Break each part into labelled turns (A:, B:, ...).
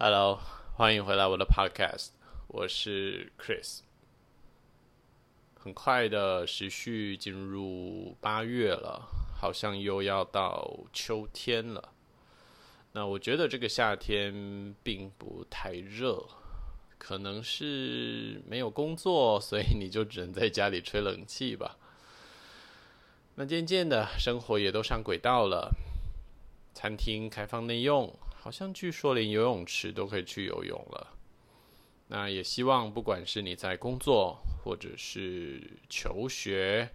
A: Hello，欢迎回来我的 Podcast，我是 Chris。很快的时序进入八月了，好像又要到秋天了。那我觉得这个夏天并不太热，可能是没有工作，所以你就只能在家里吹冷气吧。那渐渐的生活也都上轨道了，餐厅开放内用。好像据说连游泳池都可以去游泳了。那也希望不管是你在工作，或者是求学，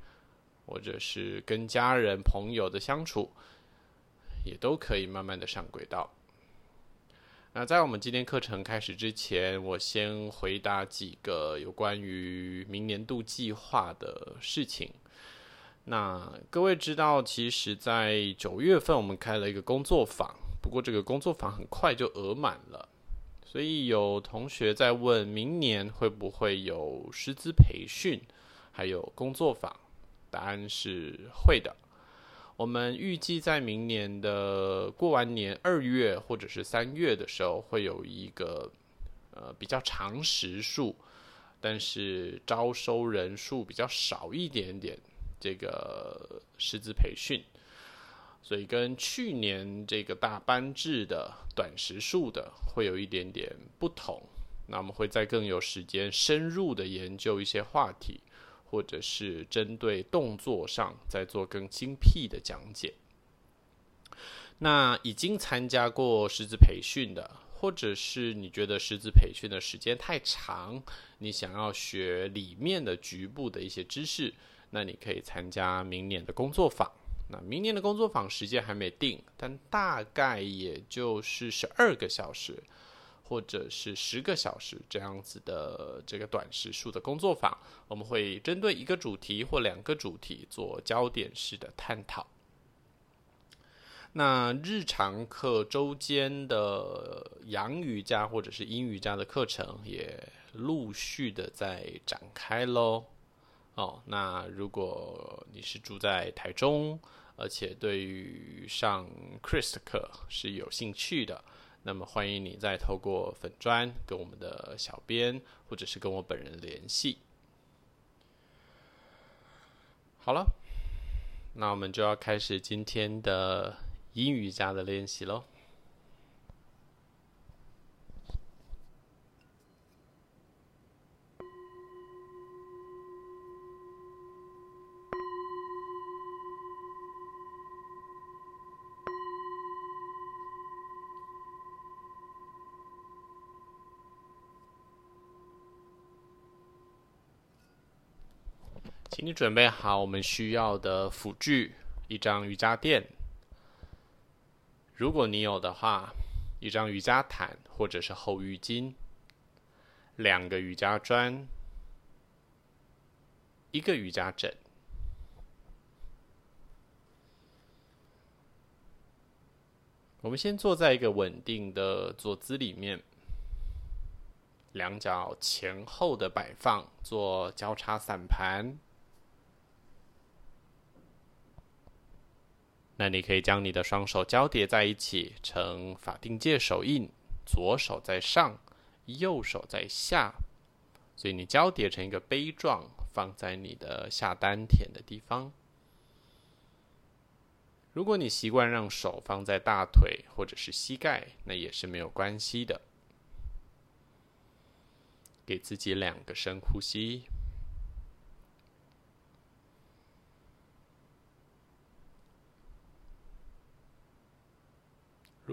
A: 或者是跟家人朋友的相处，也都可以慢慢的上轨道。那在我们今天课程开始之前，我先回答几个有关于明年度计划的事情。那各位知道，其实，在九月份我们开了一个工作坊。不过这个工作坊很快就额满了，所以有同学在问，明年会不会有师资培训，还有工作坊？答案是会的。我们预计在明年的过完年二月或者是三月的时候，会有一个呃比较长时数，但是招收人数比较少一点点这个师资培训。所以跟去年这个大班制的短时数的会有一点点不同。那我们会再更有时间深入的研究一些话题，或者是针对动作上再做更精辟的讲解。那已经参加过师资培训的，或者是你觉得师资培训的时间太长，你想要学里面的局部的一些知识，那你可以参加明年的工作坊。那明年的工作坊时间还没定，但大概也就是十二个小时，或者是十个小时这样子的这个短时数的工作坊，我们会针对一个主题或两个主题做焦点式的探讨。那日常课周间的阳瑜伽或者是阴瑜伽的课程也陆续的在展开喽。哦，那如果你是住在台中，而且对于上 Chris 的课是有兴趣的，那么欢迎你再透过粉砖跟我们的小编，或者是跟我本人联系。好了，那我们就要开始今天的英语家的练习喽。你准备好我们需要的辅具：一张瑜伽垫，如果你有的话，一张瑜伽毯或者是厚浴巾，两个瑜伽砖，一个瑜伽枕。我们先坐在一个稳定的坐姿里面，两脚前后的摆放，做交叉散盘。那你可以将你的双手交叠在一起，呈法定界手印，左手在上，右手在下，所以你交叠成一个杯状，放在你的下丹田的地方。如果你习惯让手放在大腿或者是膝盖，那也是没有关系的。给自己两个深呼吸。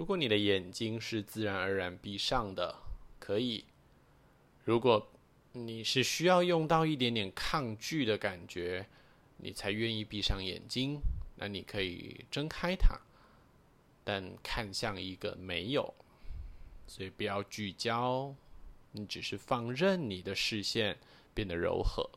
A: 如果你的眼睛是自然而然闭上的，可以；如果你是需要用到一点点抗拒的感觉，你才愿意闭上眼睛，那你可以睁开它，但看向一个没有，所以不要聚焦，你只是放任你的视线变得柔和。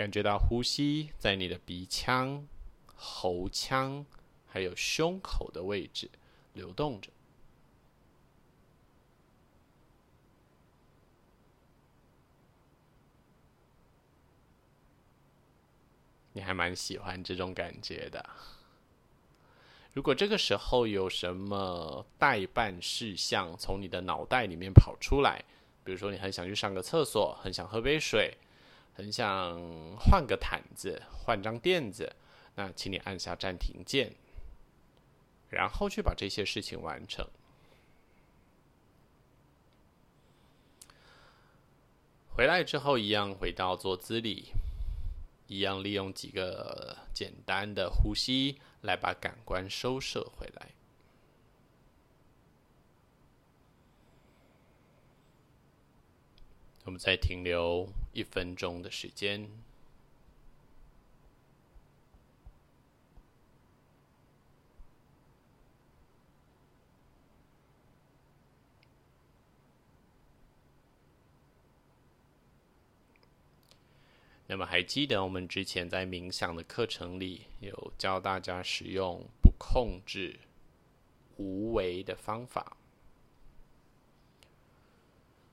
A: 感觉到呼吸在你的鼻腔、喉腔，还有胸口的位置流动着。你还蛮喜欢这种感觉的。如果这个时候有什么待办事项从你的脑袋里面跑出来，比如说你很想去上个厕所，很想喝杯水，很想换个毯子、换张垫子，那请你按下暂停键，然后去把这些事情完成。回来之后，一样回到坐姿里，一样利用几个简单的呼吸来把感官收摄回来。我们再停留一分钟的时间。那么还记得我们之前在冥想的课程里有教大家使用不控制、无为的方法，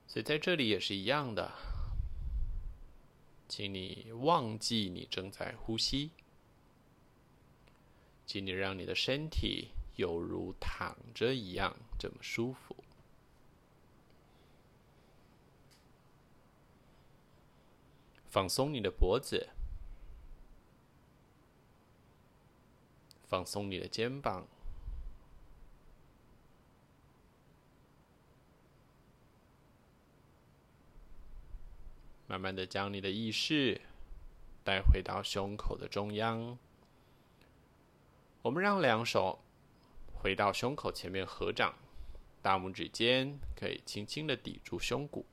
A: 所以在这里也是一样的，请你忘记你正在呼吸，请你让你的身体犹如躺着一样这么舒服。放松你的脖子，放松你的肩膀，慢慢的将你的意识带回到胸口的中央。我们让两手回到胸口前面合掌，大拇指尖可以轻轻的抵住胸骨。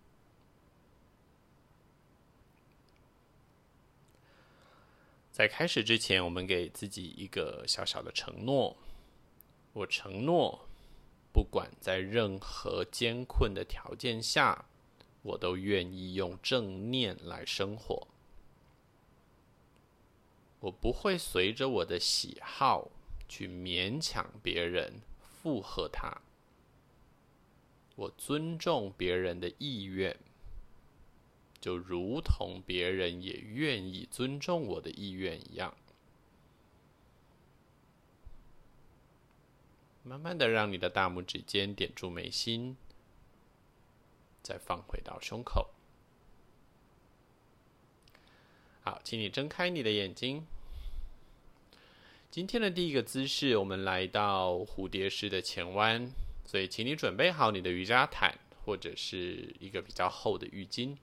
A: 在开始之前，我们给自己一个小小的承诺。我承诺，不管在任何艰困的条件下，我都愿意用正念来生活。我不会随着我的喜好去勉强别人附和他。我尊重别人的意愿。就如同别人也愿意尊重我的意愿一样，慢慢的让你的大拇指尖点住眉心，再放回到胸口。好，请你睁开你的眼睛。今天的第一个姿势，我们来到蝴蝶式的前弯，所以请你准备好你的瑜伽毯或者是一个比较厚的浴巾。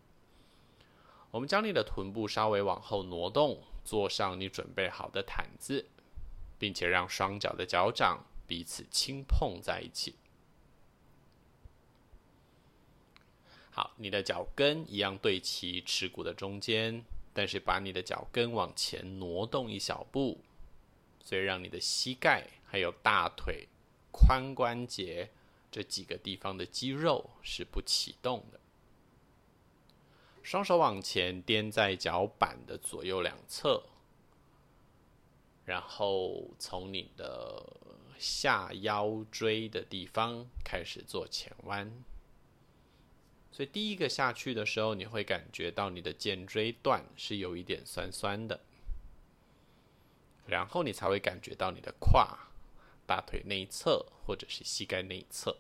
A: 我们将你的臀部稍微往后挪动，坐上你准备好的毯子，并且让双脚的脚掌彼此轻碰在一起。好，你的脚跟一样对齐耻骨的中间，但是把你的脚跟往前挪动一小步，所以让你的膝盖还有大腿、髋关节这几个地方的肌肉是不启动的。双手往前垫在脚板的左右两侧，然后从你的下腰椎的地方开始做前弯。所以第一个下去的时候，你会感觉到你的肩椎段是有一点酸酸的，然后你才会感觉到你的胯、大腿内侧或者是膝盖内侧。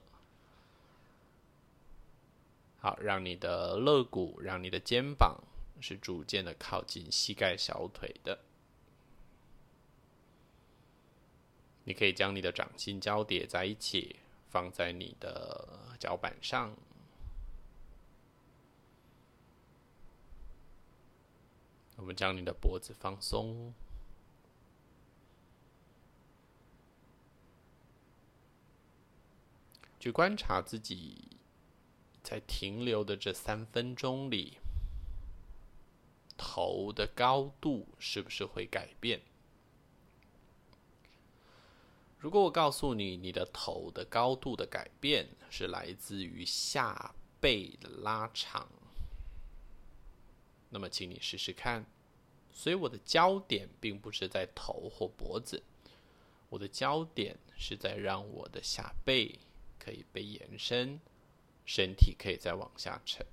A: 好，让你的肋骨，让你的肩膀是逐渐的靠近膝盖小腿的。你可以将你的掌心交叠在一起，放在你的脚板上。我们将你的脖子放松，去观察自己。在停留的这三分钟里，头的高度是不是会改变？如果我告诉你，你的头的高度的改变是来自于下背的拉长，那么请你试试看。所以我的焦点并不是在头或脖子，我的焦点是在让我的下背可以被延伸。身体可以再往下沉。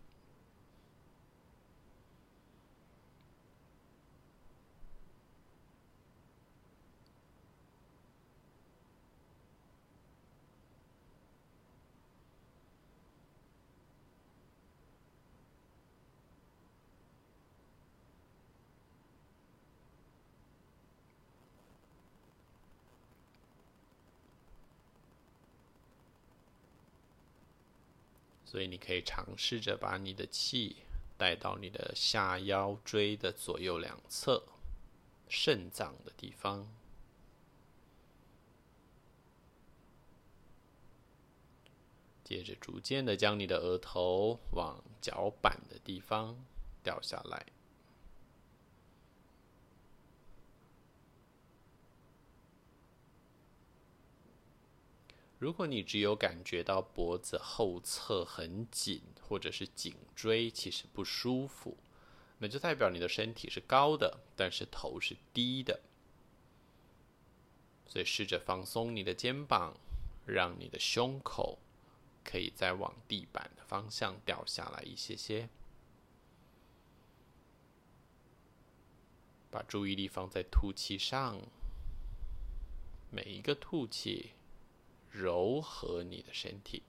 A: 所以你可以尝试着把你的气带到你的下腰椎的左右两侧，肾脏的地方。接着逐渐的将你的额头往脚板的地方掉下来。如果你只有感觉到脖子后侧很紧，或者是颈椎其实不舒服，那就代表你的身体是高的，但是头是低的。所以试着放松你的肩膀，让你的胸口可以再往地板的方向掉下来一些些。把注意力放在吐气上，每一个吐气。柔和你的身体。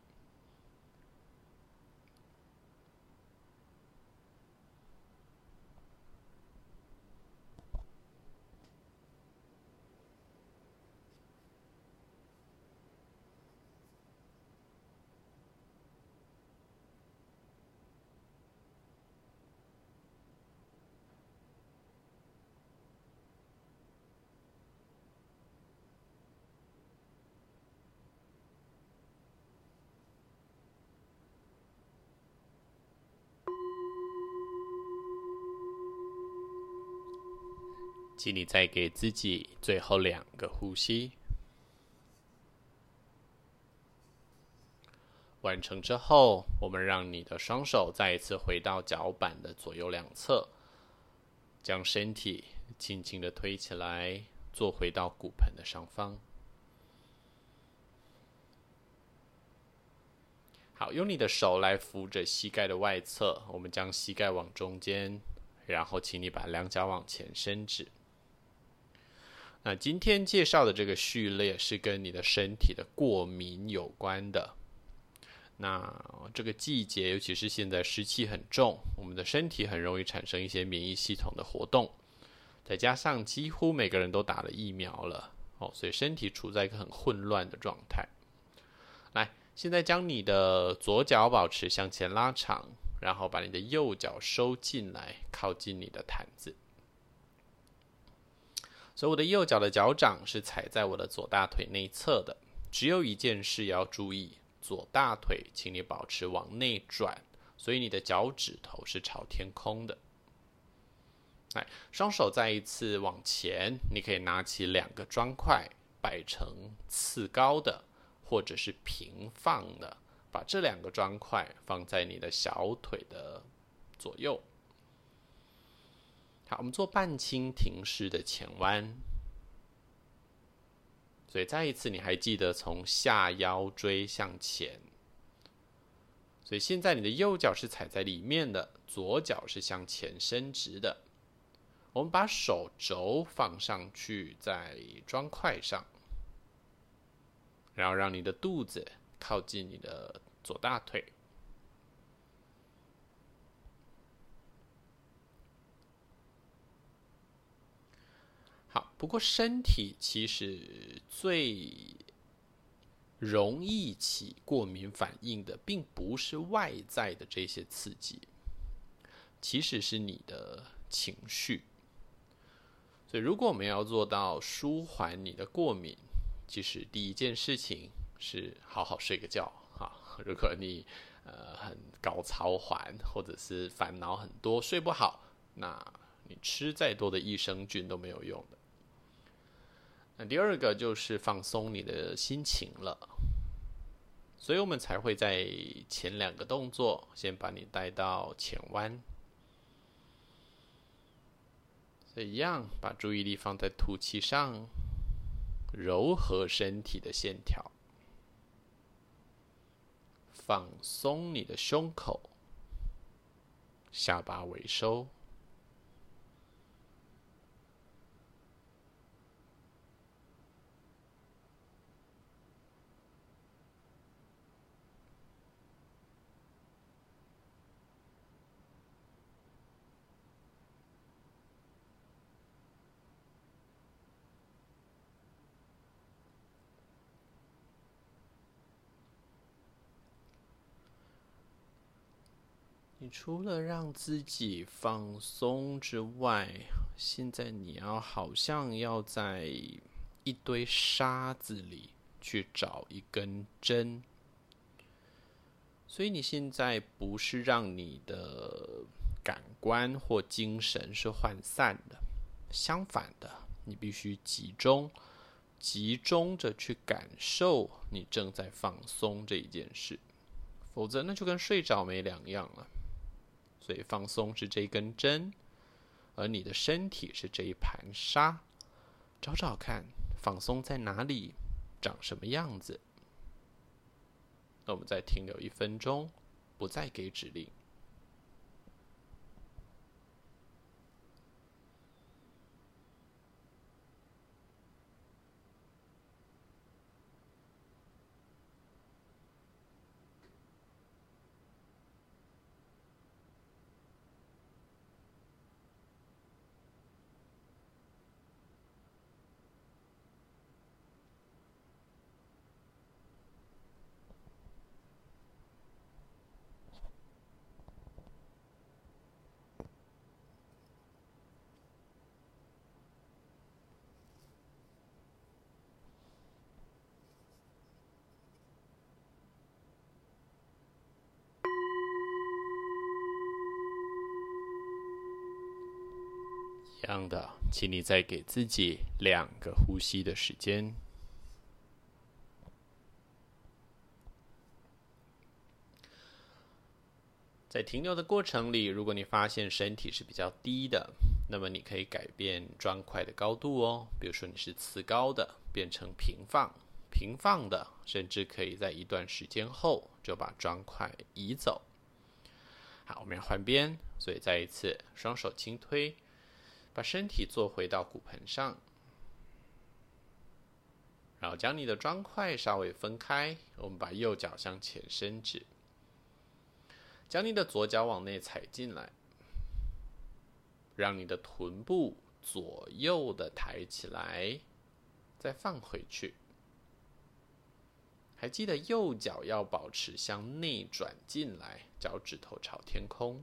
A: 请你再给自己最后两个呼吸。完成之后，我们让你的双手再一次回到脚板的左右两侧，将身体轻轻的推起来，坐回到骨盆的上方。好，用你的手来扶着膝盖的外侧，我们将膝盖往中间，然后请你把两脚往前伸直。那今天介绍的这个序列是跟你的身体的过敏有关的。那这个季节，尤其是现在湿气很重，我们的身体很容易产生一些免疫系统的活动，再加上几乎每个人都打了疫苗了哦，所以身体处在一个很混乱的状态。来，现在将你的左脚保持向前拉长，然后把你的右脚收进来，靠近你的毯子。所以我的右脚的脚掌是踩在我的左大腿内侧的。只有一件事要注意：左大腿，请你保持往内转，所以你的脚趾头是朝天空的。来，双手再一次往前，你可以拿起两个砖块，摆成次高的，或者是平放的，把这两个砖块放在你的小腿的左右。好，我们做半蜻蜓式的前弯。所以再一次，你还记得从下腰椎向前。所以现在你的右脚是踩在里面的，左脚是向前伸直的。我们把手肘放上去在砖块上，然后让你的肚子靠近你的左大腿。好，不过身体其实最容易起过敏反应的，并不是外在的这些刺激，其实是你的情绪。所以，如果我们要做到舒缓你的过敏，其实第一件事情是好好睡个觉。哈，如果你呃很高操烦，或者是烦恼很多，睡不好，那你吃再多的益生菌都没有用的。那第二个就是放松你的心情了，所以我们才会在前两个动作先把你带到前弯，所以一样把注意力放在吐气上，柔和身体的线条，放松你的胸口，下巴微收。除了让自己放松之外，现在你要好像要在一堆沙子里去找一根针。所以你现在不是让你的感官或精神是涣散的，相反的，你必须集中，集中着去感受你正在放松这一件事，否则那就跟睡着没两样了。所以放松是这一根针，而你的身体是这一盘沙，找找看放松在哪里，长什么样子。那我们再停留一分钟，不再给指令。这样的，请你再给自己两个呼吸的时间。在停留的过程里，如果你发现身体是比较低的，那么你可以改变砖块的高度哦。比如说你是瓷高的，变成平放，平放的，甚至可以在一段时间后就把砖块移走。好，我们要换边，所以再一次双手轻推。把身体坐回到骨盆上，然后将你的砖块稍微分开。我们把右脚向前伸直，将你的左脚往内踩进来，让你的臀部左右的抬起来，再放回去。还记得右脚要保持向内转进来，脚趾头朝天空。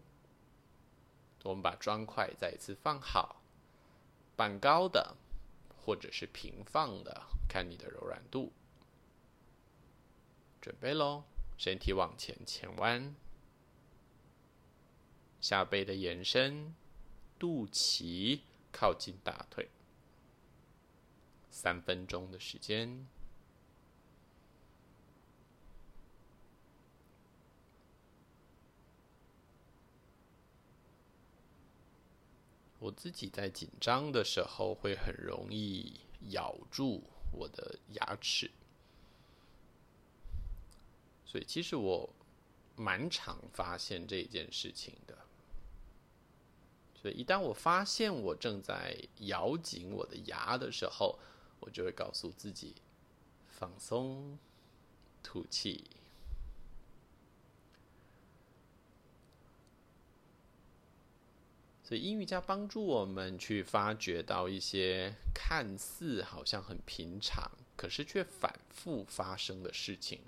A: 我们把砖块再一次放好，半高的，或者是平放的，看你的柔软度。准备喽，身体往前前弯，下背的延伸，肚脐靠近大腿。三分钟的时间。我自己在紧张的时候会很容易咬住我的牙齿，所以其实我蛮常发现这件事情的。所以一旦我发现我正在咬紧我的牙的时候，我就会告诉自己放松，吐气。所以，音瑜伽帮助我们去发掘到一些看似好像很平常，可是却反复发生的事情。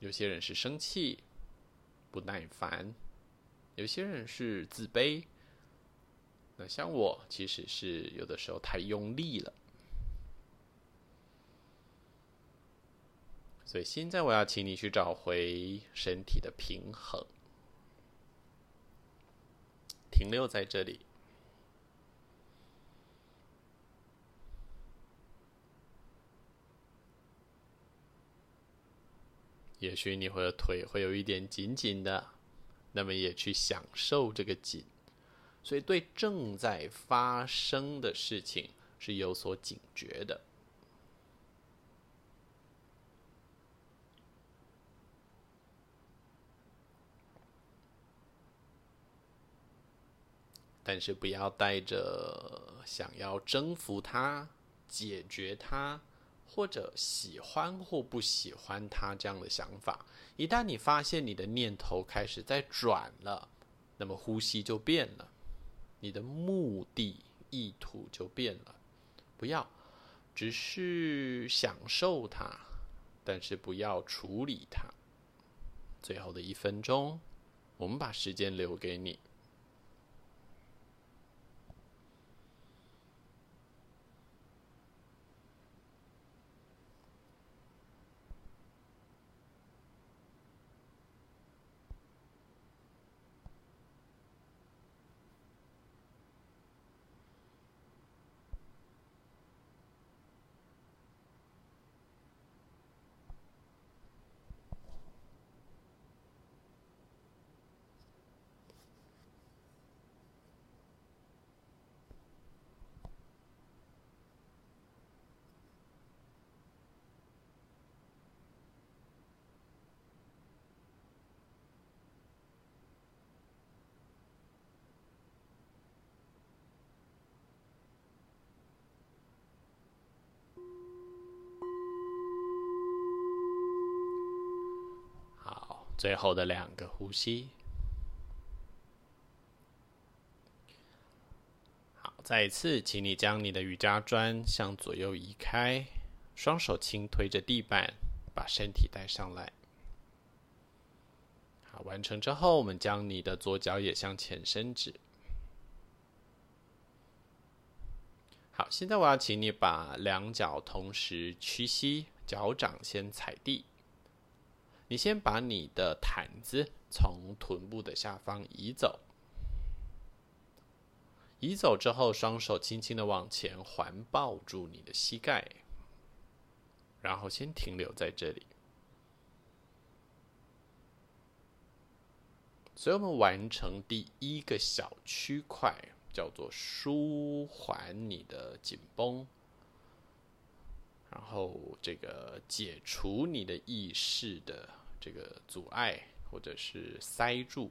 A: 有些人是生气、不耐烦；有些人是自卑。那像我，其实是有的时候太用力了。所以现在我要请你去找回身体的平衡。停留在这里，也许你会腿会有一点紧紧的，那么也去享受这个紧，所以对正在发生的事情是有所警觉的。但是不要带着想要征服它、解决它，或者喜欢或不喜欢它这样的想法。一旦你发现你的念头开始在转了，那么呼吸就变了，你的目的意图就变了。不要，只是享受它，但是不要处理它。最后的一分钟，我们把时间留给你。最后的两个呼吸，好，再一次，请你将你的瑜伽砖向左右移开，双手轻推着地板，把身体带上来。好，完成之后，我们将你的左脚也向前伸直。好，现在我要请你把两脚同时屈膝，脚掌先踩地。你先把你的毯子从臀部的下方移走，移走之后，双手轻轻的往前环抱住你的膝盖，然后先停留在这里。所以我们完成第一个小区块，叫做舒缓你的紧绷。然后，这个解除你的意识的这个阻碍或者是塞住。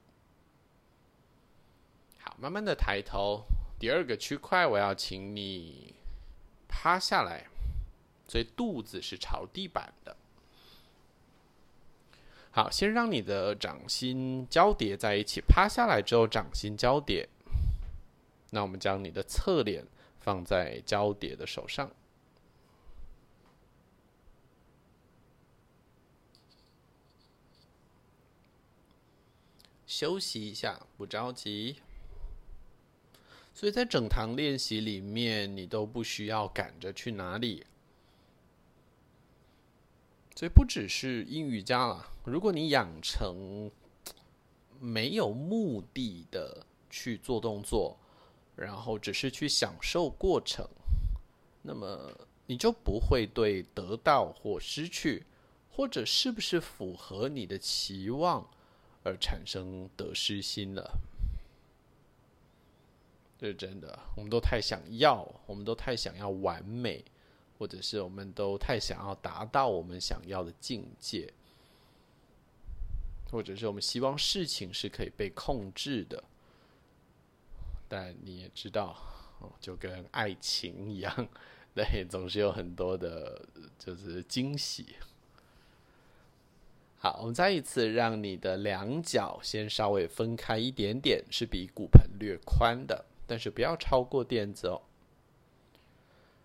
A: 好，慢慢的抬头。第二个区块，我要请你趴下来，所以肚子是朝地板的。好，先让你的掌心交叠在一起，趴下来之后掌心交叠。那我们将你的侧脸放在交叠的手上。休息一下，不着急。所以在整堂练习里面，你都不需要赶着去哪里。所以不只是英语家了，如果你养成没有目的的去做动作，然后只是去享受过程，那么你就不会对得到或失去，或者是不是符合你的期望，而产生得失心了，这是真的。我们都太想要，我们都太想要完美，或者是我们都太想要达到我们想要的境界，或者是我们希望事情是可以被控制的。但你也知道，就跟爱情一样，对，总是有很多的，就是惊喜。好，我们再一次让你的两脚先稍微分开一点点，是比骨盆略宽的，但是不要超过垫子哦。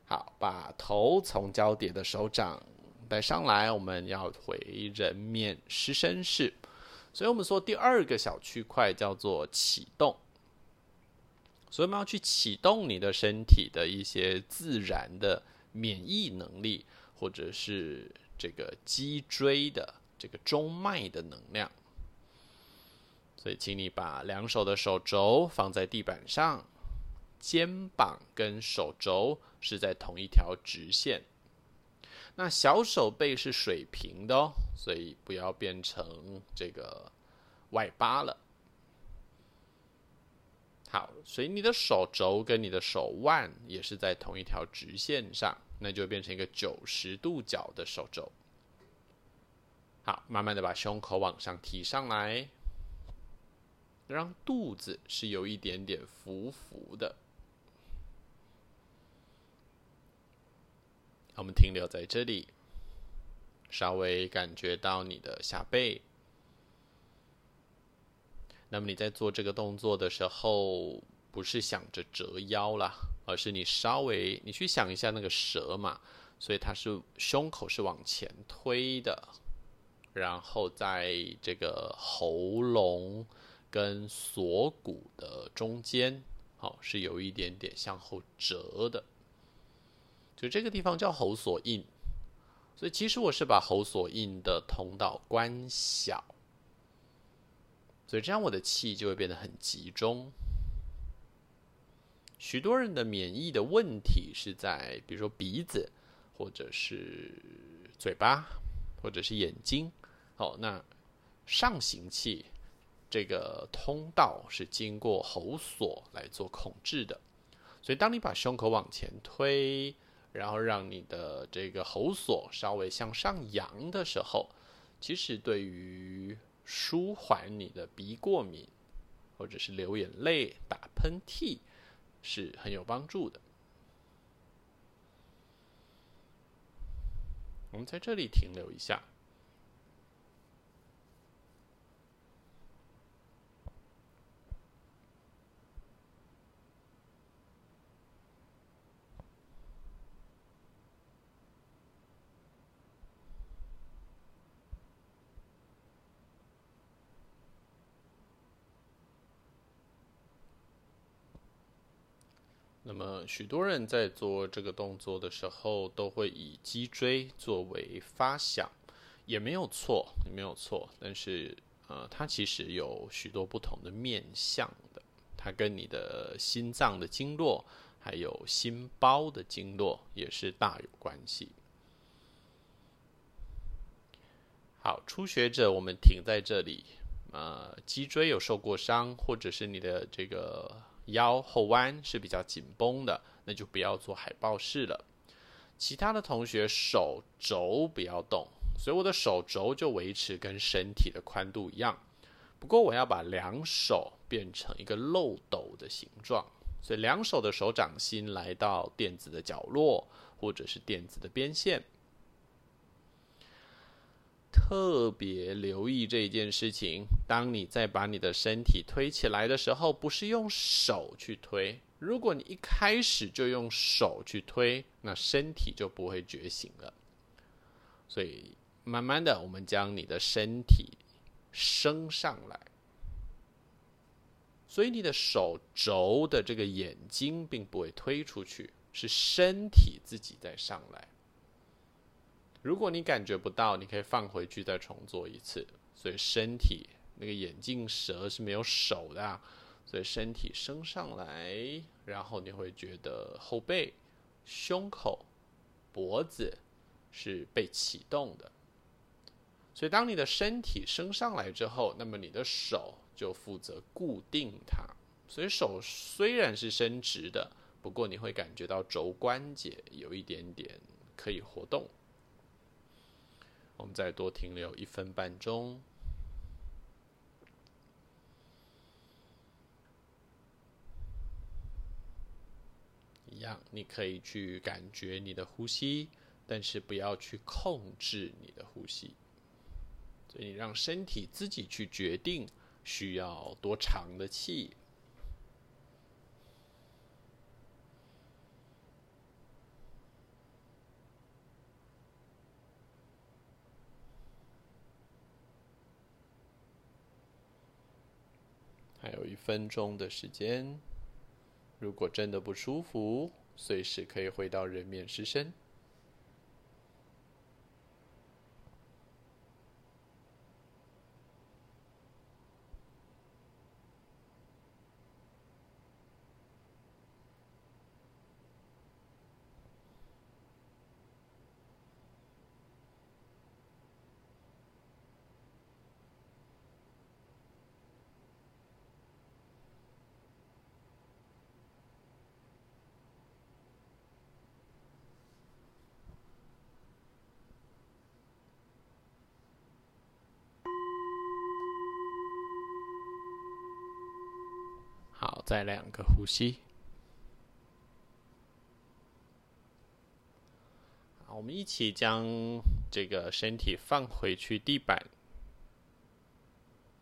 A: 好，把头从交叠的手掌带上来，我们要回人面狮身式。所以我们说第二个小区块叫做启动，所以我们要去启动你的身体的一些自然的免疫能力，或者是这个脊椎的。这个中脉的能量，所以请你把两手的手肘放在地板上，肩膀跟手肘是在同一条直线。那小手背是水平的哦，所以不要变成这个外八了。好，所以你的手肘跟你的手腕也是在同一条直线上，那就变成一个九十度角的手肘。好，慢慢的把胸口往上提上来，让肚子是有一点点浮浮的。我们停留在这里，稍微感觉到你的下背。那么你在做这个动作的时候，不是想着折腰啦，而是你稍微你去想一下那个蛇嘛，所以它是胸口是往前推的。然后在这个喉咙跟锁骨的中间，好，是有一点点向后折的，就这个地方叫喉锁印。所以其实我是把喉锁印的通道关小，所以这样我的气就会变得很集中。许多人的免疫的问题是在，比如说鼻子，或者是嘴巴，或者是眼睛。哦，那上行气这个通道是经过喉锁来做控制的，所以当你把胸口往前推。然后让你的这个喉锁稍微向上扬的时候，其实对于舒缓你的鼻过敏，或者是流眼泪、打喷嚏，是很有帮助的。我们在这里停留一下。那么，许多人在做这个动作的时候，都会以脊椎作为发想，也没有错，也没有错。但是，呃，它其实有许多不同的面向的，它跟你的心脏的经络，还有心包的经络也是大有关系。好，初学者，我们停在这里。呃，脊椎有受过伤，或者是你的这个。腰后弯是比较紧绷的，那就不要做海豹式了。其他的同学手肘不要动，所以我的手肘就维持跟身体的宽度一样。不过我要把两手变成一个漏斗的形状，所以两手的手掌心来到垫子的角落，或者是垫子的边线。特别留意这件事情。当你在把你的身体推起来的时候，不是用手去推。如果你一开始就用手去推，那身体就不会觉醒了。所以，慢慢的，我们将你的身体升上来。所以，你的手肘的这个眼睛并不会推出去，是身体自己在上来。如果你感觉不到，你可以放回去再重做一次。所以身体那个眼镜蛇是没有手的啊，所以身体升上来，然后你会觉得后背、胸口、脖子是被启动的。所以当你的身体升上来之后，那么你的手就负责固定它。所以手虽然是伸直的，不过你会感觉到肘关节有一点点可以活动。我们再多停留一分半钟，一样，你可以去感觉你的呼吸，但是不要去控制你的呼吸。所以你让身体自己去决定需要多长的气。还有一分钟的时间，如果真的不舒服，随时可以回到人面狮身。再两个呼吸。我们一起将这个身体放回去地板，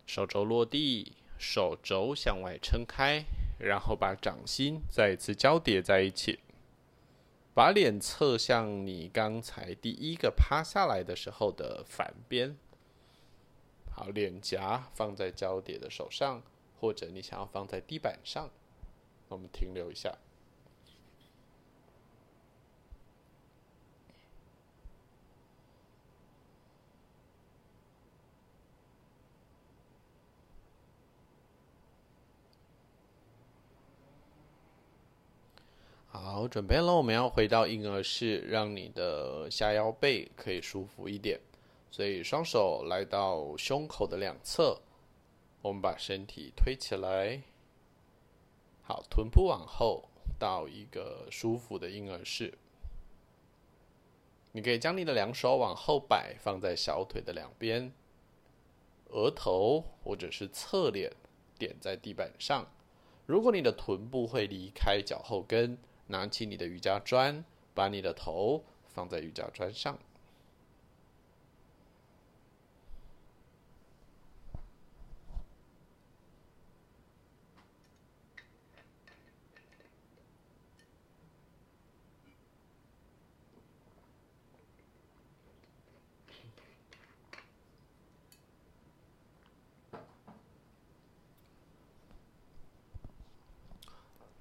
A: 手肘落地，手肘向外撑开，然后把掌心再一次交叠在一起，把脸侧向你刚才第一个趴下来的时候的反边，好，脸颊放在交叠的手上，或者你想要放在地板上，我们停留一下。好，准备了，我们要回到婴儿式，让你的下腰背可以舒服一点。所以双手来到胸口的两侧，我们把身体推起来。好，臀部往后到一个舒服的婴儿式。你可以将你的两手往后摆，放在小腿的两边，额头或者是侧脸点在地板上。如果你的臀部会离开脚后跟，拿起你的瑜伽砖，把你的头放在瑜伽砖上。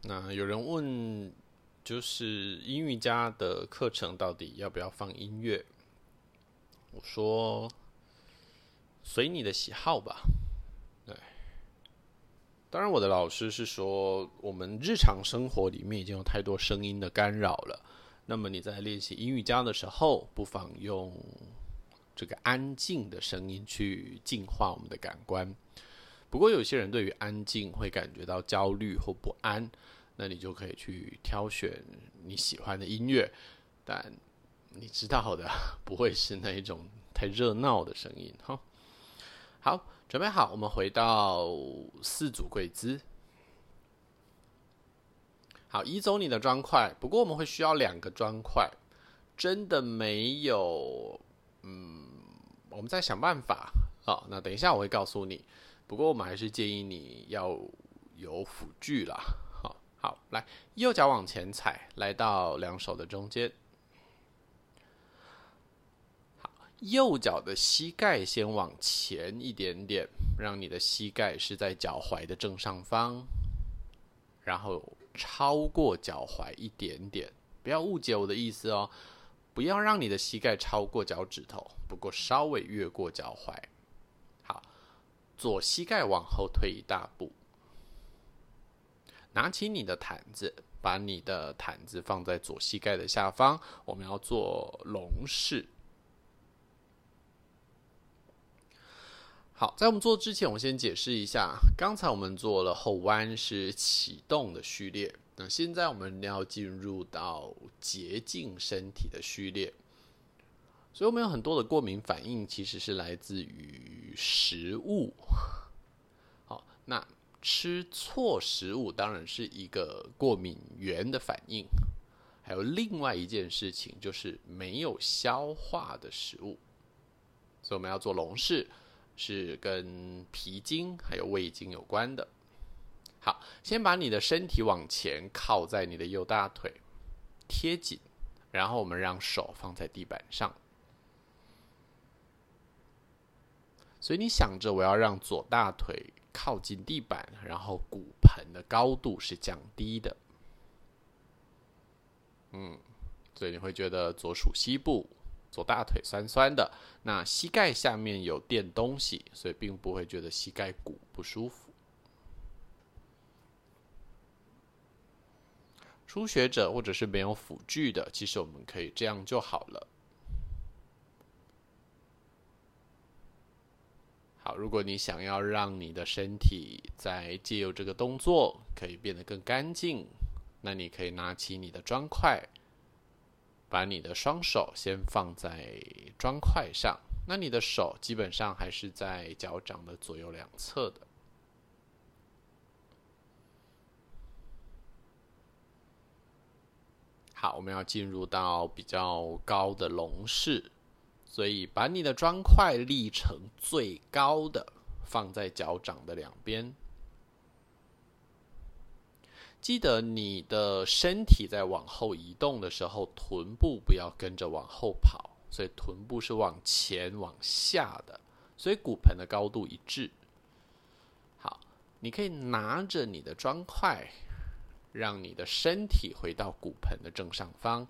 A: 那有人问，就是阴瑜伽的课程到底要不要放音乐？我说，随你的喜好吧。对，当然我的老师是说，我们日常生活里面已经有太多声音的干扰了。那么你在练习阴瑜伽的时候，不妨用这个安静的声音去净化我们的感官。不过，有些人对于安静会感觉到焦虑或不安，那你就可以去挑选你喜欢的音乐，但你知道的，不会是那一种太热闹的声音哈。好，准备好，我们回到四组跪姿。好，移走你的砖块。不过我们会需要两个砖块，真的没有，嗯，我们再想办法。好，那等一下我会告诉你。不过我们还是建议你要有辅具啦。好，好，来，右脚往前踩，来到两手的中间。好，右脚的膝盖先往前一点点，让你的膝盖是在脚踝的正上方，然后超过脚踝一点点。不要误解我的意思哦，不要让你的膝盖超过脚趾头，不过稍微越过脚踝。左膝盖往后退一大步，拿起你的毯子，把你的毯子放在左膝盖的下方。我们要做龙式。好，在我们做之前，我先解释一下，刚才我们做了后弯是启动的序列，那现在我们要进入到洁净身体的序列。所以，我们有很多的过敏反应，其实是来自于食物。好，那吃错食物当然是一个过敏源的反应。还有另外一件事情，就是没有消化的食物。所以，我们要做龙式，是跟脾经还有胃经有关的。好，先把你的身体往前靠在你的右大腿，贴紧，然后我们让手放在地板上。所以你想着我要让左大腿靠近地板，然后骨盆的高度是降低的。嗯，所以你会觉得左属膝部，左大腿酸酸的。那膝盖下面有垫东西，所以并不会觉得膝盖骨不舒服。初学者或者是没有辅具的，其实我们可以这样就好了。好，如果你想要让你的身体在借由这个动作可以变得更干净，那你可以拿起你的砖块，把你的双手先放在砖块上，那你的手基本上还是在脚掌的左右两侧的。好，我们要进入到比较高的龙式。所以，把你的砖块立成最高的，放在脚掌的两边。记得你的身体在往后移动的时候，臀部不要跟着往后跑，所以臀部是往前往下的。所以骨盆的高度一致。好，你可以拿着你的砖块，让你的身体回到骨盆的正上方，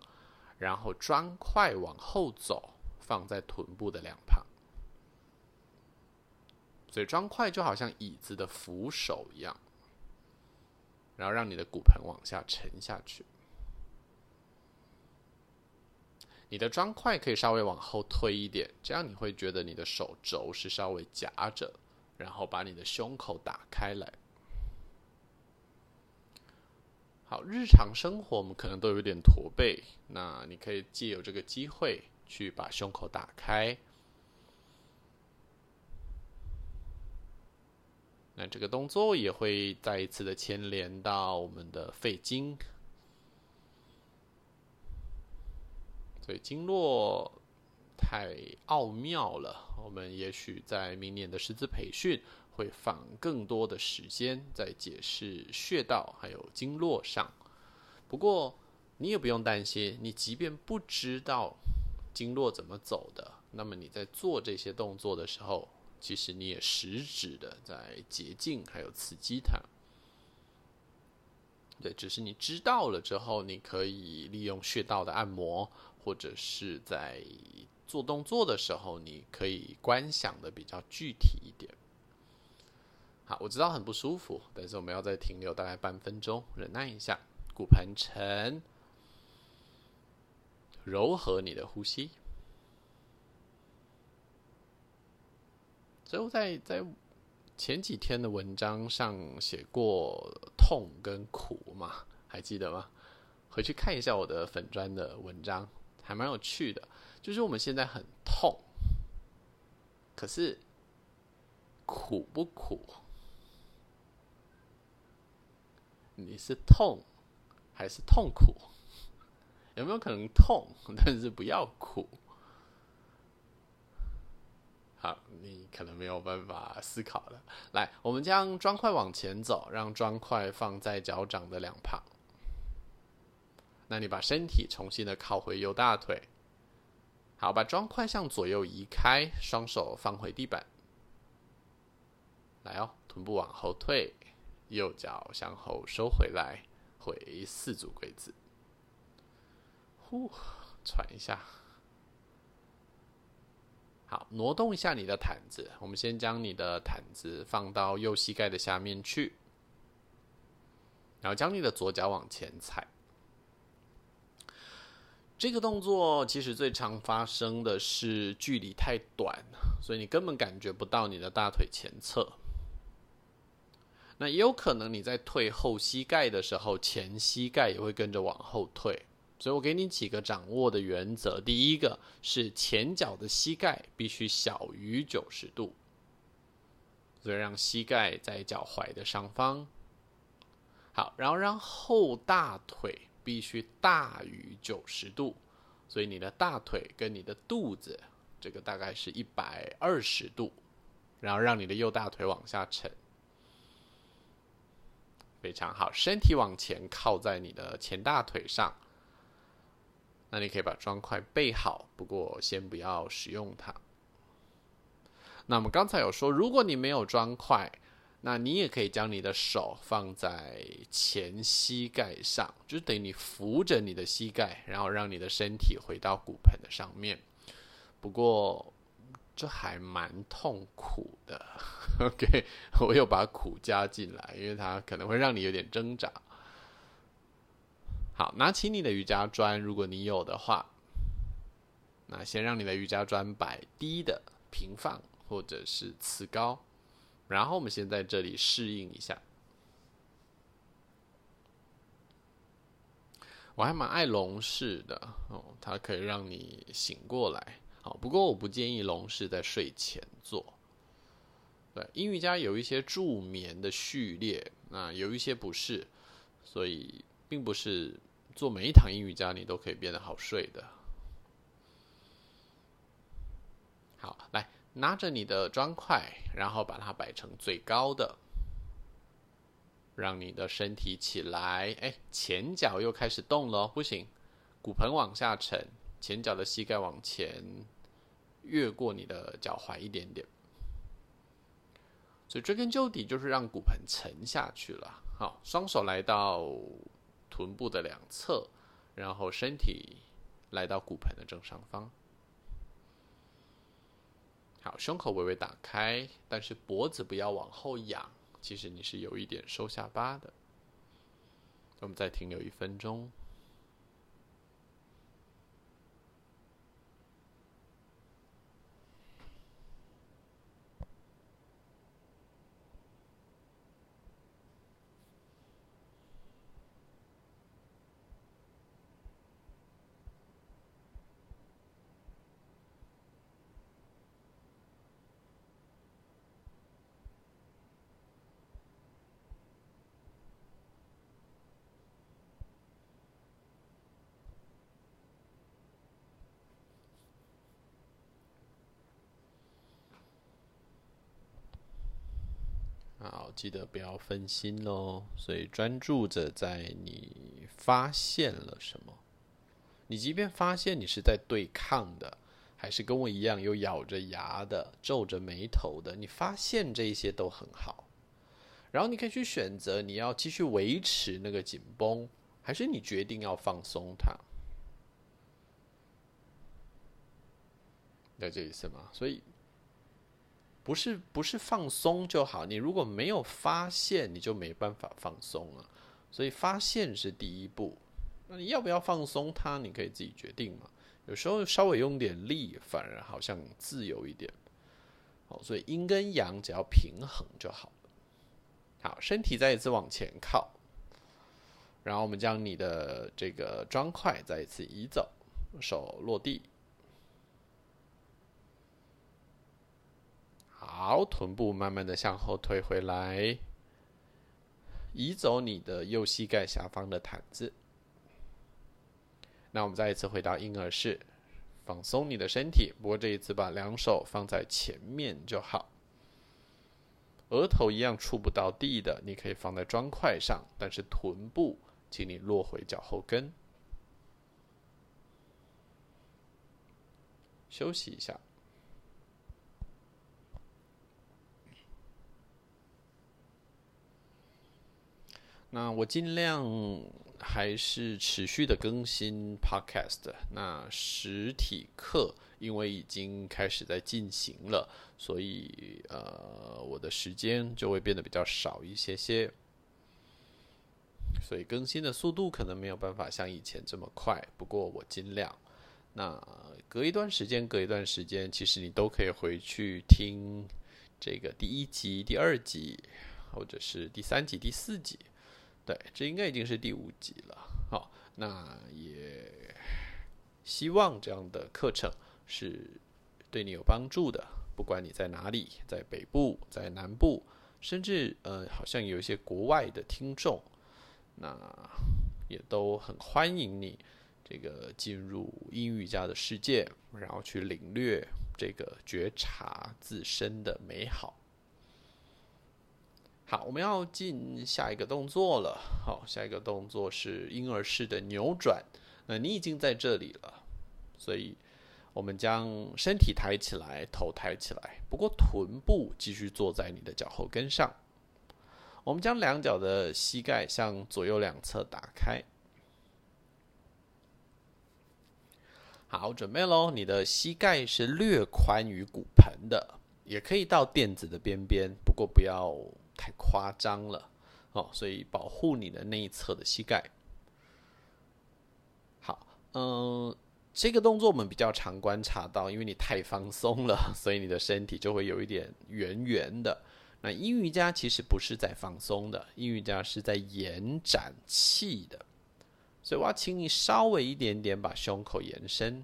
A: 然后砖块往后走，放在臀部的两旁。所以砖块就好像椅子的扶手一样，然后让你的骨盆往下沉下去。你的砖块可以稍微往后推一点，这样你会觉得你的手肘是稍微夹着，然后把你的胸口打开来。好，日常生活我们可能都有点驼背，那你可以借由这个机会去把胸口打开。那这个动作也会再一次的牵连到我们的肺经，所以经络太奥妙了。我们也许在明年的师资培训会放更多的时间在解释穴道还有经络上。不过你也不用担心，你即便不知道经络怎么走的，那么你在做这些动作的时候。其实你也实质的在洁净，还有刺激它。对，只是你知道了之后，你可以利用穴道的按摩，或者是在做动作的时候，你可以观想的比较具体一点。好，我知道很不舒服，但是我们要再停留大概半分钟，忍耐一下，骨盆沉，柔和你的呼吸。最后在在前几天的文章上写过痛跟苦嘛，还记得吗？回去看一下我的粉专的文章，还蛮有趣的。就是我们现在很痛，可是苦不苦？你是痛还是痛苦？有没有可能痛，但是不要苦？好，你可能没有办法思考了。来，我们将砖块往前走，让砖块放在脚掌的两旁。那你把身体重新的靠回右大腿。好，把砖块向左右移开，双手放回地板。来哦，臀部往后退，右脚向后收回来，回四足跪姿。呼，喘一下。好，挪动一下你的毯子。我们先将你的毯子放到右膝盖的下面去，然后将你的左脚往前踩。这个动作其实最常发生的是距离太短，所以你根本感觉不到你的大腿前侧。那也有可能你在退后膝盖的时候，前膝盖也会跟着往后退。所以我给你几个掌握的原则。第一个是前脚的膝盖必须小于九十度，所以让膝盖在脚踝的上方。好，然后让后大腿必须大于九十度，所以你的大腿跟你的肚子这个大概是一百二十度，然后让你的右大腿往下沉。非常好，身体往前靠在你的前大腿上。那你可以把砖块备好，不过先不要使用它。那我们刚才有说，如果你没有砖块，那你也可以将你的手放在前膝盖上，就是等于你扶着你的膝盖，然后让你的身体回到骨盆的上面。不过这还蛮痛苦的。OK，我又把苦加进来，因为它可能会让你有点挣扎。好，拿起你的瑜伽砖，如果你有的话，那先让你的瑜伽砖摆低的平放或者是次高，然后我们先在这里适应一下。我还蛮爱龙式的哦，它可以让你醒过来。好，不过我不建议龙式在睡前做。对，阴瑜伽有一些助眠的序列，那有一些不是，所以。并不是做每一堂阴瑜伽你都可以变得好睡的。好，来拿着你的砖块，然后把它摆成最高的，让你的身体起来。哎，前脚又开始动了，不行，骨盆往下沉，前脚的膝盖往前越过你的脚踝一点点。所以追根究底就是让骨盆沉下去了。好，双手来到臀部的两侧，然后身体来到骨盆的正上方。好，胸口微微打开，但是脖子不要往后仰。其实你是有一点收下巴的。我们再停留一分钟。好，记得不要分心喽。所以专注着在你发现了什么。你即便发现你是在对抗的，还是跟我一样有咬着牙的、皱着眉头的，你发现这些都很好。然后你可以去选择，你要继续维持那个紧绷，还是你决定要放松它。了解意思吗？所以。不是不是放松就好，你如果没有发现，你就没办法放松了。所以发现是第一步，那你要不要放松它，你可以自己决定嘛。有时候稍微用点力，反而好像自由一点。好，所以阴跟阳只要平衡就好。好，身体再一次往前靠，然后我们将你的这个砖块再一次移走，手落地。好，臀部慢慢的向后退回来，移走你的右膝盖下方的毯子。那我们再一次回到婴儿式，放松你的身体。不过这一次把两手放在前面就好，额头一样触不到地的，你可以放在砖块上，但是臀部请你落回脚后跟，休息一下。那我尽量还是持续的更新 Podcast。那实体课因为已经开始在进行了，所以呃，我的时间就会变得比较少一些些，所以更新的速度可能没有办法像以前这么快。不过我尽量。那隔一段时间，隔一段时间，其实你都可以回去听这个第一集、第二集，或者是第三集、第四集。对，这应该已经是第五集了。好，那也希望这样的课程是对你有帮助的。不管你在哪里，在北部，在南部，甚至呃，好像有一些国外的听众，那也都很欢迎你这个进入英语家的世界，然后去领略这个觉察自身的美好。好，我们要进下一个动作了。好，下一个动作是婴儿式的扭转。那你已经在这里了，所以我们将身体抬起来，头抬起来，不过臀部继续坐在你的脚后跟上。我们将两脚的膝盖向左右两侧打开。好，准备喽！你的膝盖是略宽于骨盆的，也可以到垫子的边边，不过不要。太夸张了哦，所以保护你的内侧的膝盖。好，嗯，这个动作我们比较常观察到，因为你太放松了，所以你的身体就会有一点圆圆的。那阴瑜伽其实不是在放松的，阴瑜伽是在延展气的。所以我要请你稍微一点点把胸口延伸。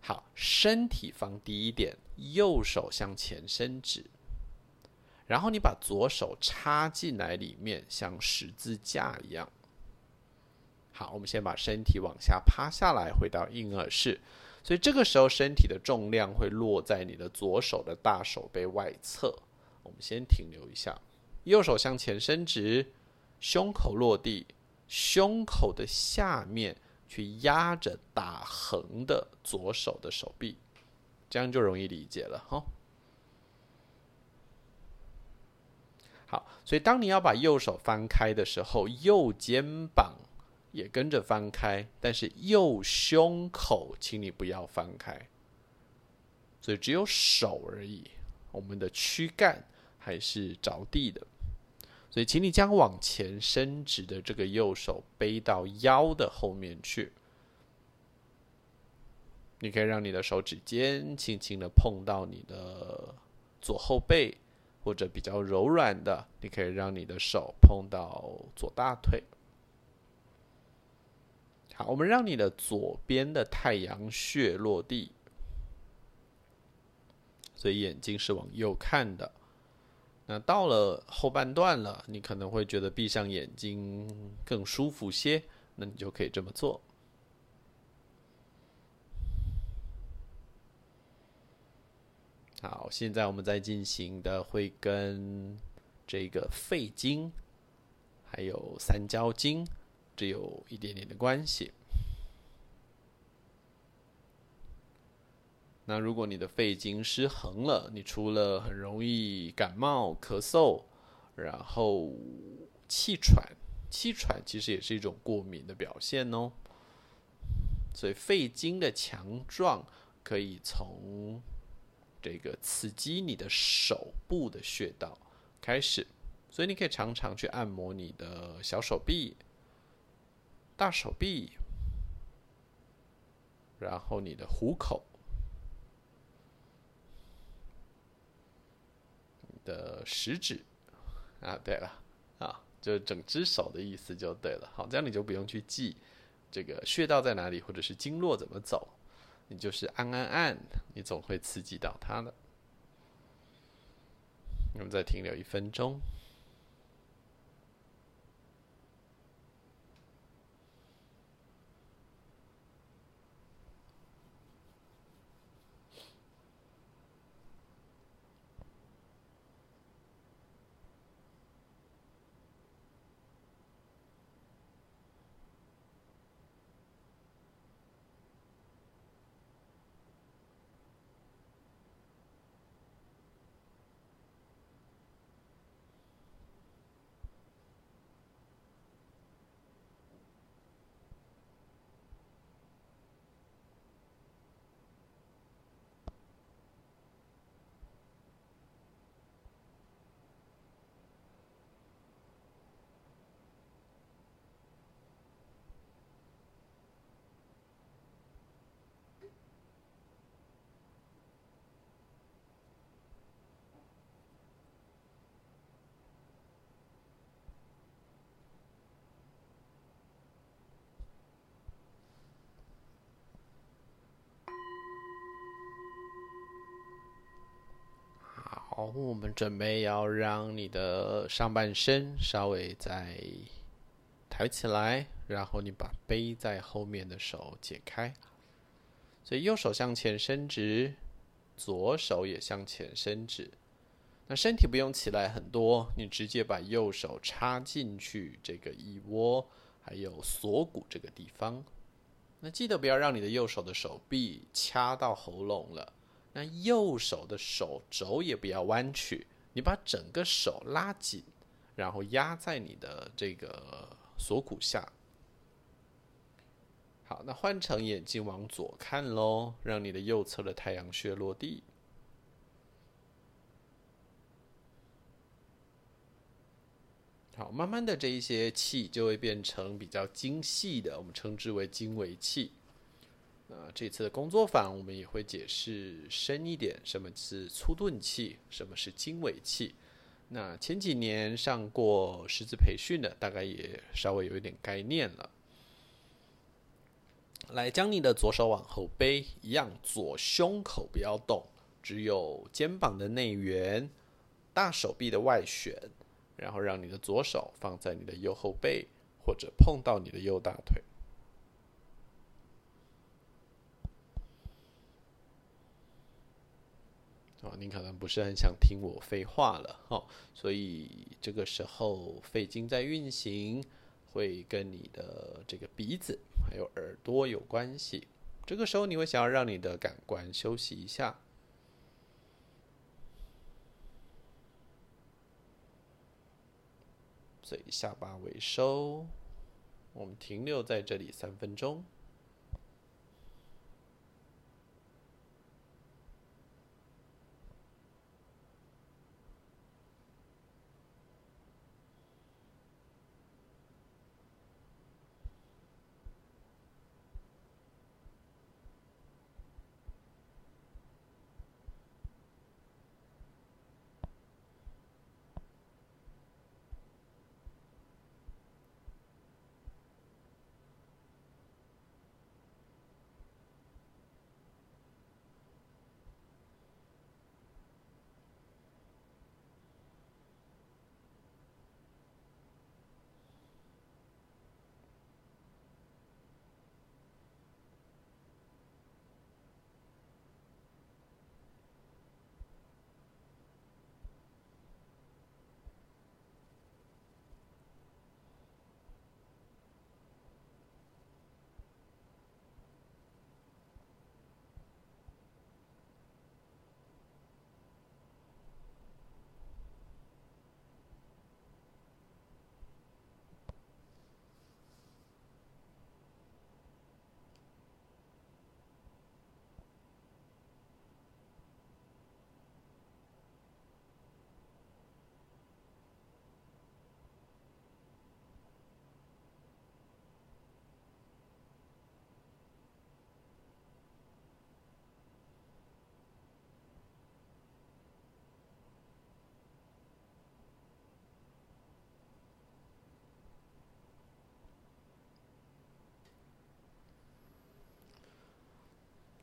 A: 好，身体放低一点，右手向前伸直。然后你把左手插进来里面，像十字架一样。好，我们先把身体往下趴下来，回到婴儿式。所以这个时候身体的重量会落在你的左手的大手背外侧。我们先停留一下，右手向前伸直，胸口落地，胸口的下面去压着打横的左手的手臂，这样就容易理解了哈。好，所以当你要把右手翻开的时候，右肩膀也跟着翻开，但是右胸口，请你不要翻开。所以只有手而已，我们的躯干还是着地的。所以，请你将往前伸直的这个右手背到腰的后面去。你可以让你的手指尖轻轻的碰到你的左后背，或者比较柔软的，你可以让你的手碰到左大腿。好，我们让你的左边的太阳穴落地，所以眼睛是往右看的。那到了后半段了，你可能会觉得闭上眼睛更舒服些，那你就可以这么做。好，现在我们在进行的会跟这个肺经还有三焦经只有一点点的关系。那如果你的肺经失衡了，你除了很容易感冒、咳嗽，然后气喘，气喘其实也是一种过敏的表现哦。所以肺经的强壮可以从。这个刺激你的手部的穴道开始，所以你可以常常去按摩你的小手臂、大手臂，然后你的虎口、你的食指啊，对了啊，就整只手的意思就对了。好，这样你就不用去记这个穴道在哪里，或者是经络怎么走。你就是按按按，你总会刺激到它的。我们再停留一分钟。好，我们准备要让你的上半身稍微再抬起来，然后你把背在后面的手解开。所以右手向前伸直，左手也向前伸直。那身体不用起来很多，你直接把右手插进去这个腋窝，还有锁骨这个地方。那记得不要让你的右手的手臂掐到喉咙了。那右手的手肘也不要弯曲，你把整个手拉紧，然后压在你的这个锁骨下。好，那换成眼睛往左看喽，让你的右侧的太阳穴落地。好，慢慢的这一些气就会变成比较精细的，我们称之为经纬气。啊，这次的工作坊我们也会解释深一点，什么是粗钝器，什么是经纬器。那前几年上过师资培训的，大概也稍微有一点概念了。来，将你的左手往后背，一样，左胸口不要动，只有肩膀的内缘、大手臂的外旋，然后让你的左手放在你的右后背，或者碰到你的右大腿。哦，你可能不是很想听我废话了哦，所以这个时候肺经在运行，会跟你的这个鼻子还有耳朵有关系。这个时候你会想要让你的感官休息一下。嘴，下巴微收。我们停留在这里三分钟。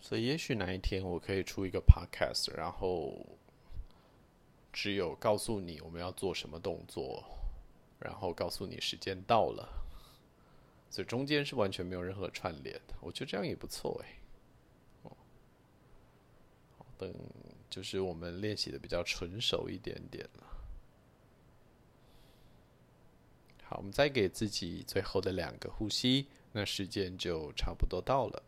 A: 所以，也许哪一天我可以出一个 podcast，然后只有告诉你我们要做什么动作，然后告诉你时间到了，所以中间是完全没有任何串联的。我觉得这样也不错哎。哦，等就是我们练习的比较纯熟一点点了。好，我们再给自己最后的两个呼吸，那时间就差不多到了。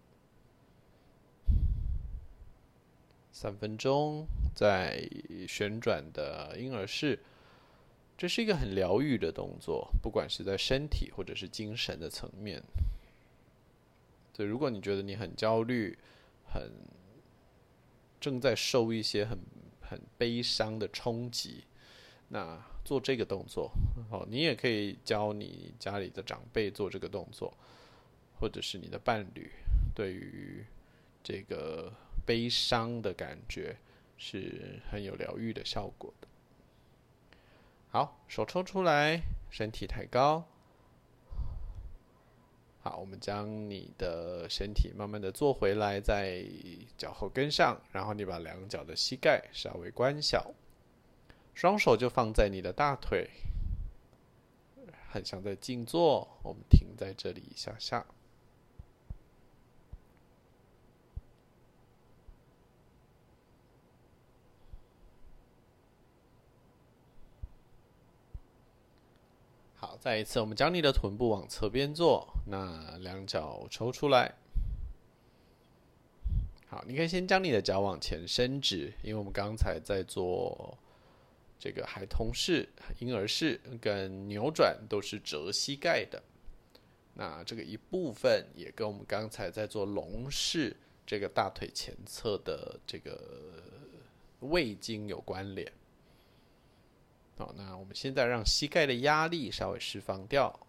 A: 三分钟在旋转的婴儿式，这是一个很疗愈的动作，不管是在身体或者是精神的层面。所以，如果你觉得你很焦虑，很正在受一些很很悲伤的冲击，那做这个动作，好，你也可以教你家里的长辈做这个动作，或者是你的伴侣，对于这个。悲伤的感觉是很有疗愈的效果的。好，手抽出来，身体抬高。好，我们将你的身体慢慢的坐回来，在脚后跟上，然后你把两脚的膝盖稍微关小，双手就放在你的大腿，很像在静坐。我们停在这里一下下。再一次，我们将你的臀部往侧边坐，那两脚抽出来。好，你可以先将你的脚往前伸直，因为我们刚才在做这个孩童式、婴儿式跟扭转都是折膝盖的。那这个一部分也跟我们刚才在做龙式这个大腿前侧的这个胃经有关联。好，那我们现在让膝盖的压力稍微释放掉，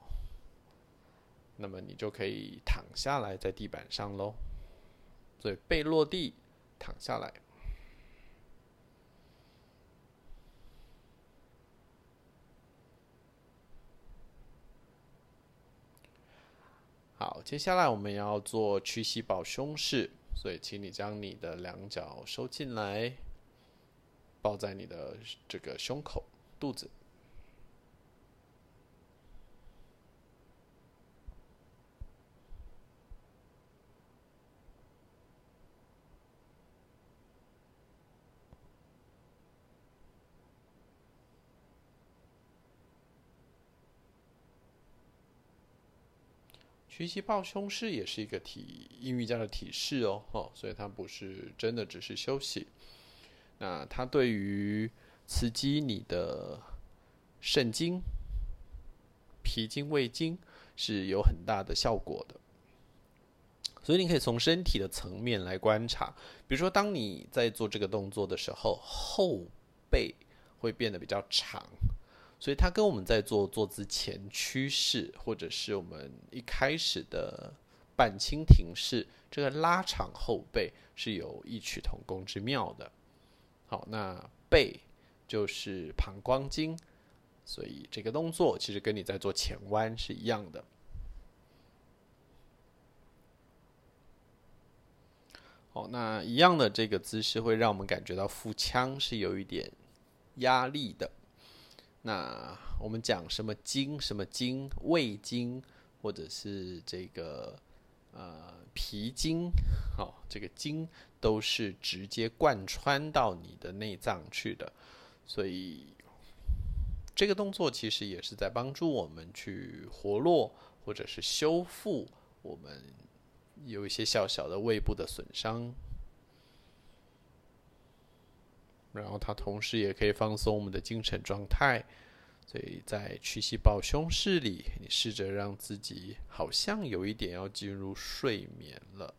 A: 那么你就可以躺下来在地板上喽。所以背落地，躺下来。好，接下来我们要做屈膝抱胸式，所以请你将你的两脚收进来，抱在你的这个胸口。肚子，屈膝抱胸式也是一个体阴瑜伽的体式哦，哦，所以它不是真的只是休息。那它对于刺激你的肾经，脾经、胃经是有很大的效果的。所以你可以从身体的层面来观察，比如说当你在做这个动作的时候，后背会变得比较长，所以它跟我们在做坐姿前屈式，或者是我们一开始的半蜻蜓式，这个拉长后背是有异曲同工之妙的。好，那背就是膀胱经，所以这个动作其实跟你在做前弯是一样的。哦，那一样的这个姿势会让我们感觉到腹腔是有一点压力的。那我们讲什么经？什么经？胃经，或者是这个呃脾经？好、哦，这个经都是直接贯穿到你的内脏去的。所以这个动作其实也是在帮助我们去活络或者是修复我们。有一些小小的胃部的损伤，然后它同时也可以放松我们的精神状态。所以在屈膝抱胸式里，你试着让自己好像有一点要进入睡眠了。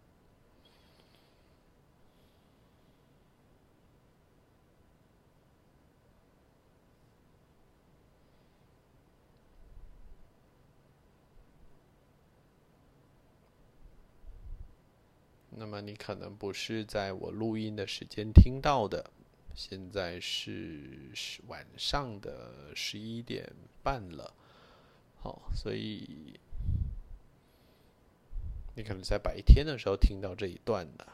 A: 那么你可能不是在我录音的时间听到的，现在是晚上的十一点半了，好，所以你可能在白天的时候听到这一段的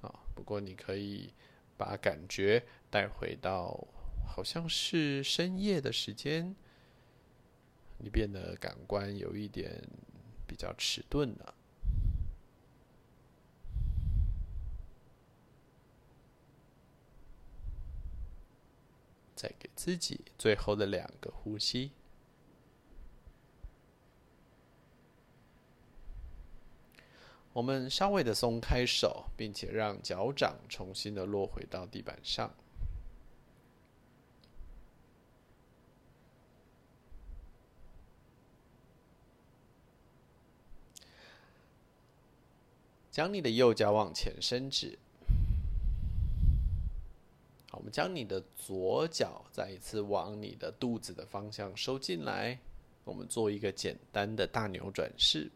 A: 啊。不过你可以把感觉带回到好像是深夜的时间，你变得感官有一点比较迟钝了。再给自己最后的两个呼吸。我们稍微的松开手，并且让脚掌重新的落回到地板上。将你的右脚往前伸直。我们将你的左脚再一次往你的肚子的方向收进来，我们做一个简单的大扭转式。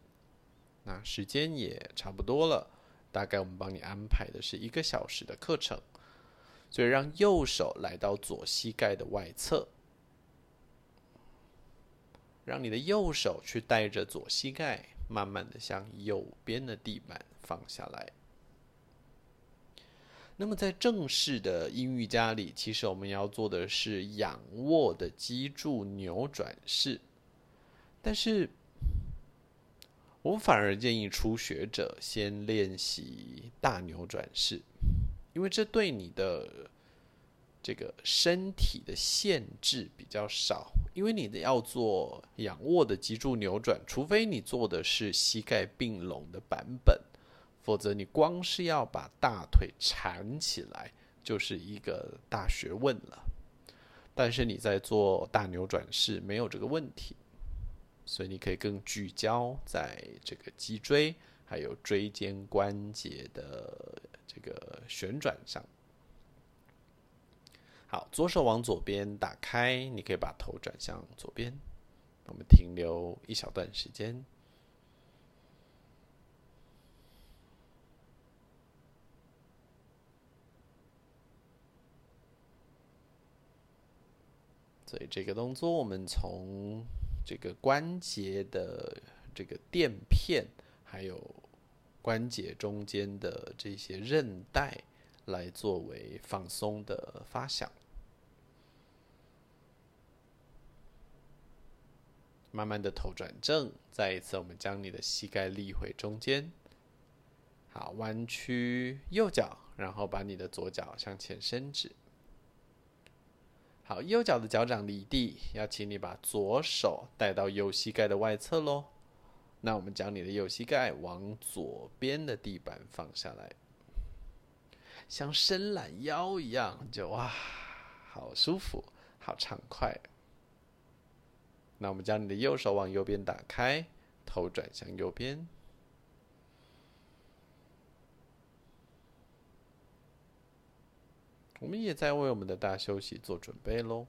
A: 那时间也差不多了，大概我们帮你安排的是一个小时的课程，所以让右手来到左膝盖的外侧，让你的右手去带着左膝盖，慢慢的向右边的地板放下来。那么在正式的阴瑜伽里，其实我们要做的是仰卧的脊柱扭转式，但是我反而建议初学者先练习大扭转式，因为这对你的这个身体的限制比较少，因为你的要做仰卧的脊柱扭转，除非你做的是膝盖并拢的版本。否则，你光是要把大腿缠起来，就是一个大学问了。但是你在做大扭转式没有这个问题，所以你可以更聚焦在这个脊椎还有椎间关节的这个旋转上。好，左手往左边打开，你可以把头转向左边。我们停留一小段时间。所以这个动作，我们从这个关节的这个垫片，还有关节中间的这些韧带，来作为放松的发响。慢慢的头转正，再一次，我们将你的膝盖立回中间。好，弯曲右脚，然后把你的左脚向前伸直。好，右脚的脚掌离地，要请你把左手带到右膝盖的外侧喽。那我们将你的右膝盖往左边的地板放下来，像伸懒腰一样，就哇，好舒服，好畅快。那我们将你的右手往右边打开，头转向右边。我们也在为我们的大休息做准备喽。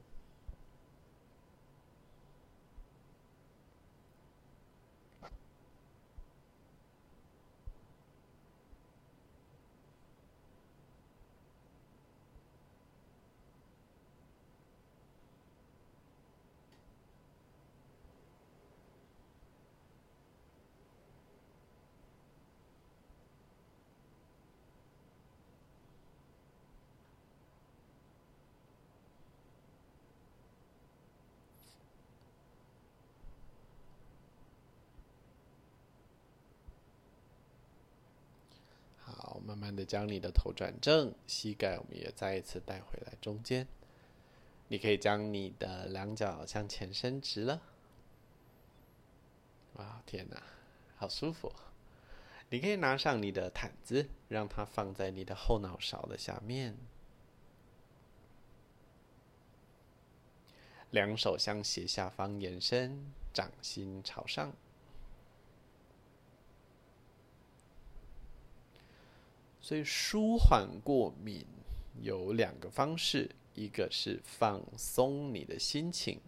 A: 慢慢将你的头转正，膝盖我们也再一次带回来中间。你可以将你的两脚向前伸直了。哇，天哪，好舒服！你可以拿上你的毯子，让它放在你的后脑勺的下面。两手向斜下方延伸，掌心朝上。所以舒缓过敏有两个方式，一个是放松你的心情，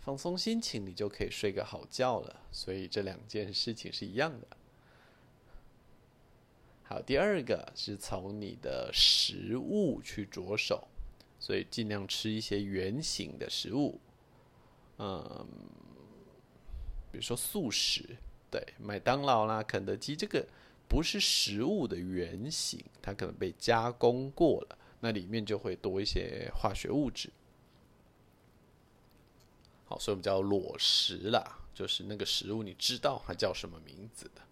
A: 放松心情，你就可以睡个好觉了。所以这两件事情是一样的。好，第二个是从你的食物去着手，所以尽量吃一些圆形的食物，嗯，比如说素食，对，麦当劳啦、肯德基这个。不是食物的原型，它可能被加工过了，那里面就会多一些化学物质。好，所以我们叫裸食啦，就是那个食物，你知道它叫什么名字的。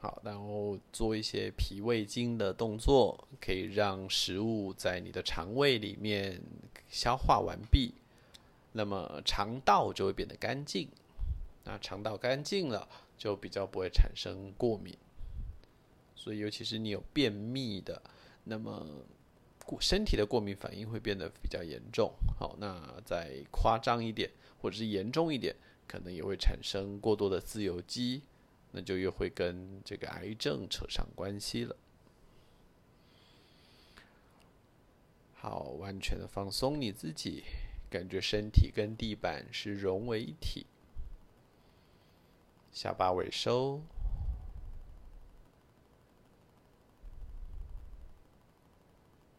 A: 好，然后做一些脾胃经的动作，可以让食物在你的肠胃里面消化完毕，那么肠道就会变得干净。那肠道干净了，就比较不会产生过敏。所以，尤其是你有便秘的，那么身体的过敏反应会变得比较严重。好，那再夸张一点，或者是严重一点，可能也会产生过多的自由基，那就又会跟这个癌症扯上关系了。好，完全的放松你自己，感觉身体跟地板是融为一体。下巴尾收，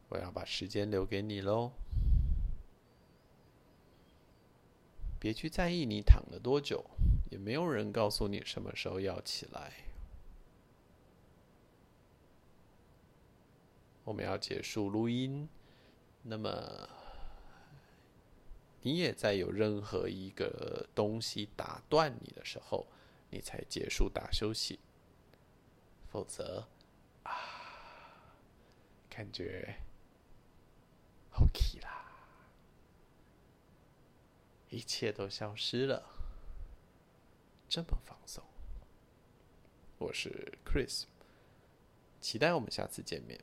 A: 我要把时间留给你喽。别去在意你躺了多久，也没有人告诉你什么时候要起来。我们要结束录音，那么你也在有任何一个东西打断你的时候。你才结束大休息，否则啊，感觉 OK 啦，一切都消失了，这么放松。我是 Chris，期待我们下次见面。